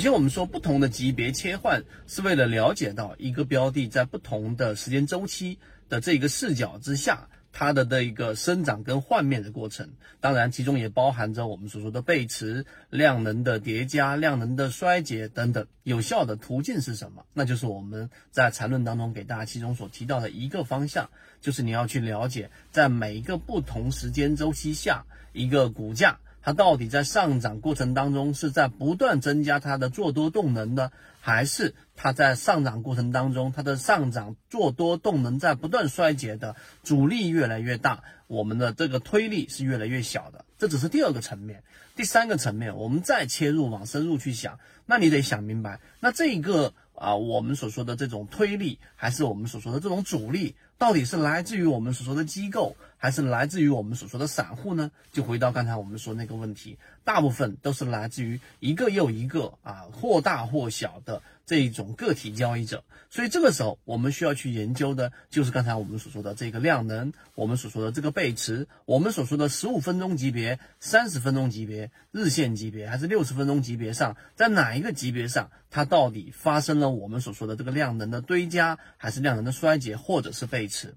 首先，我们说不同的级别切换是为了了解到一个标的在不同的时间周期的这个视角之下，它的这一个生长跟换面的过程。当然，其中也包含着我们所说的背驰、量能的叠加、量能的衰竭等等。有效的途径是什么？那就是我们在缠论当中给大家其中所提到的一个方向，就是你要去了解在每一个不同时间周期下一个股价。它到底在上涨过程当中是在不断增加它的做多动能呢，还是它在上涨过程当中它的上涨做多动能在不断衰竭的阻力越来越大，我们的这个推力是越来越小的？这只是第二个层面，第三个层面，我们再切入往深入去想，那你得想明白，那这一个啊，我们所说的这种推力，还是我们所说的这种阻力，到底是来自于我们所说的机构？还是来自于我们所说的散户呢？就回到刚才我们说那个问题，大部分都是来自于一个又一个啊，或大或小的这一种个体交易者。所以这个时候，我们需要去研究的就是刚才我们所说的这个量能，我们所说的这个背驰，我们所说的十五分钟级别、三十分钟级别、日线级别还是六十分钟级别上，在哪一个级别上，它到底发生了我们所说的这个量能的堆加，还是量能的衰竭，或者是背持？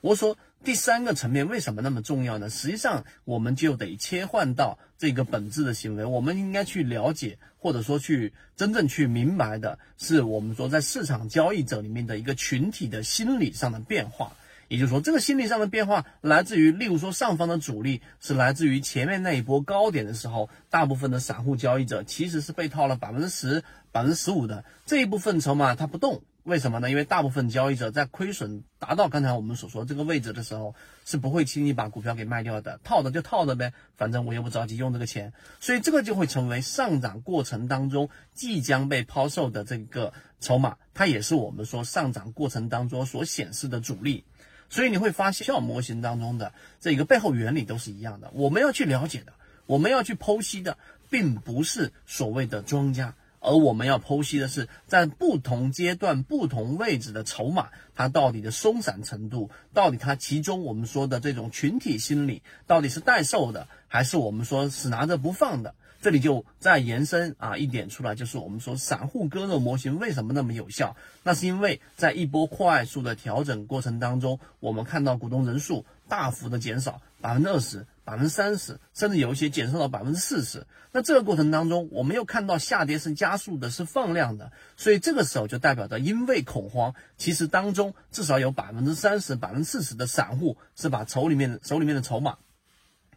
我说。第三个层面为什么那么重要呢？实际上，我们就得切换到这个本质的行为。我们应该去了解，或者说去真正去明白的是，我们说在市场交易者里面的一个群体的心理上的变化。也就是说，这个心理上的变化来自于，例如说上方的阻力是来自于前面那一波高点的时候，大部分的散户交易者其实是被套了百分之十、百分之十五的这一部分筹码，它不动。为什么呢？因为大部分交易者在亏损达到刚才我们所说这个位置的时候，是不会轻易把股票给卖掉的，套着就套着呗，反正我又不着急用这个钱，所以这个就会成为上涨过程当中即将被抛售的这个筹码，它也是我们说上涨过程当中所显示的主力。所以你会发现，小模型当中的这个背后原理都是一样的。我们要去了解的，我们要去剖析的，并不是所谓的庄家。而我们要剖析的是，在不同阶段、不同位置的筹码，它到底的松散程度，到底它其中我们说的这种群体心理，到底是待售的，还是我们说死拿着不放的？这里就再延伸啊一点出来，就是我们说散户割肉模型为什么那么有效？那是因为在一波快速的调整过程当中，我们看到股东人数大幅的减少，百分之二十。百分之三十，甚至有一些减少到百分之四十。那这个过程当中，我们又看到下跌是加速的，是放量的，所以这个时候就代表着，因为恐慌，其实当中至少有百分之三十、百分之四十的散户是把手里面手里面的筹码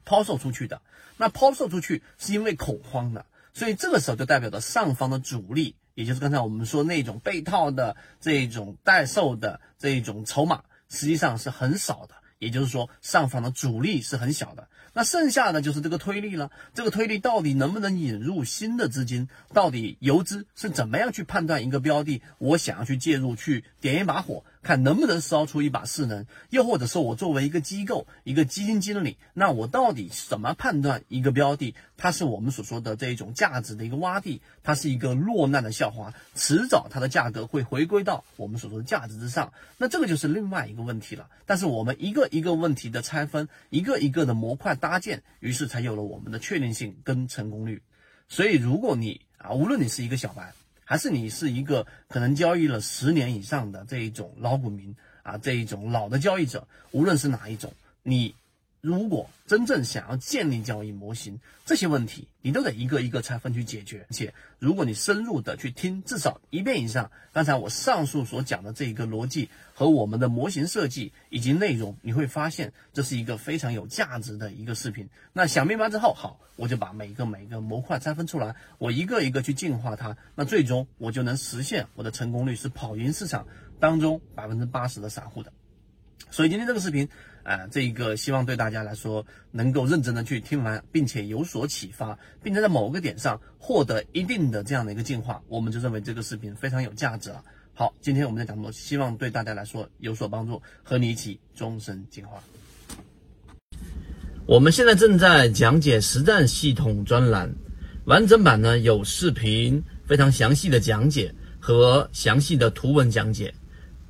抛售出去的。那抛售出去是因为恐慌的，所以这个时候就代表着上方的主力，也就是刚才我们说那种被套的这种待售的这种筹码，实际上是很少的。也就是说，上方的阻力是很小的。那剩下的就是这个推力了。这个推力到底能不能引入新的资金？到底游资是怎么样去判断一个标的？我想要去介入，去点一把火，看能不能烧出一把势能？又或者说我作为一个机构、一个基金经理，那我到底怎么判断一个标的？它是我们所说的这一种价值的一个洼地，它是一个落难的校花，迟早它的价格会回归到我们所说的价值之上。那这个就是另外一个问题了。但是我们一个一个问题的拆分，一个一个的模块。搭建，于是才有了我们的确定性跟成功率。所以，如果你啊，无论你是一个小白，还是你是一个可能交易了十年以上的这一种老股民啊，这一种老的交易者，无论是哪一种，你。如果真正想要建立交易模型，这些问题你都得一个一个拆分去解决。而且，如果你深入的去听至少一遍以上，刚才我上述所讲的这一个逻辑和我们的模型设计以及内容，你会发现这是一个非常有价值的一个视频。那想明白之后，好，我就把每一个每一个模块拆分出来，我一个一个去进化它，那最终我就能实现我的成功率是跑赢市场当中百分之八十的散户的。所以今天这个视频。啊，这一个希望对大家来说能够认真的去听完，并且有所启发，并且在某个点上获得一定的这样的一个进化，我们就认为这个视频非常有价值了。好，今天我们的讲座希望对大家来说有所帮助，和你一起终身进化。我们现在正在讲解实战系统专栏，完整版呢有视频，非常详细的讲解和详细的图文讲解。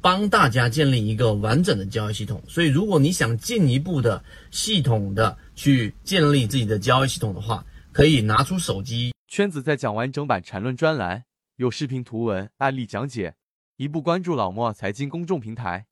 帮大家建立一个完整的交易系统，所以如果你想进一步的系统的去建立自己的交易系统的话，可以拿出手机。圈子在讲完整版缠论专栏有视频图文案例讲解，一步关注老莫财经公众平台。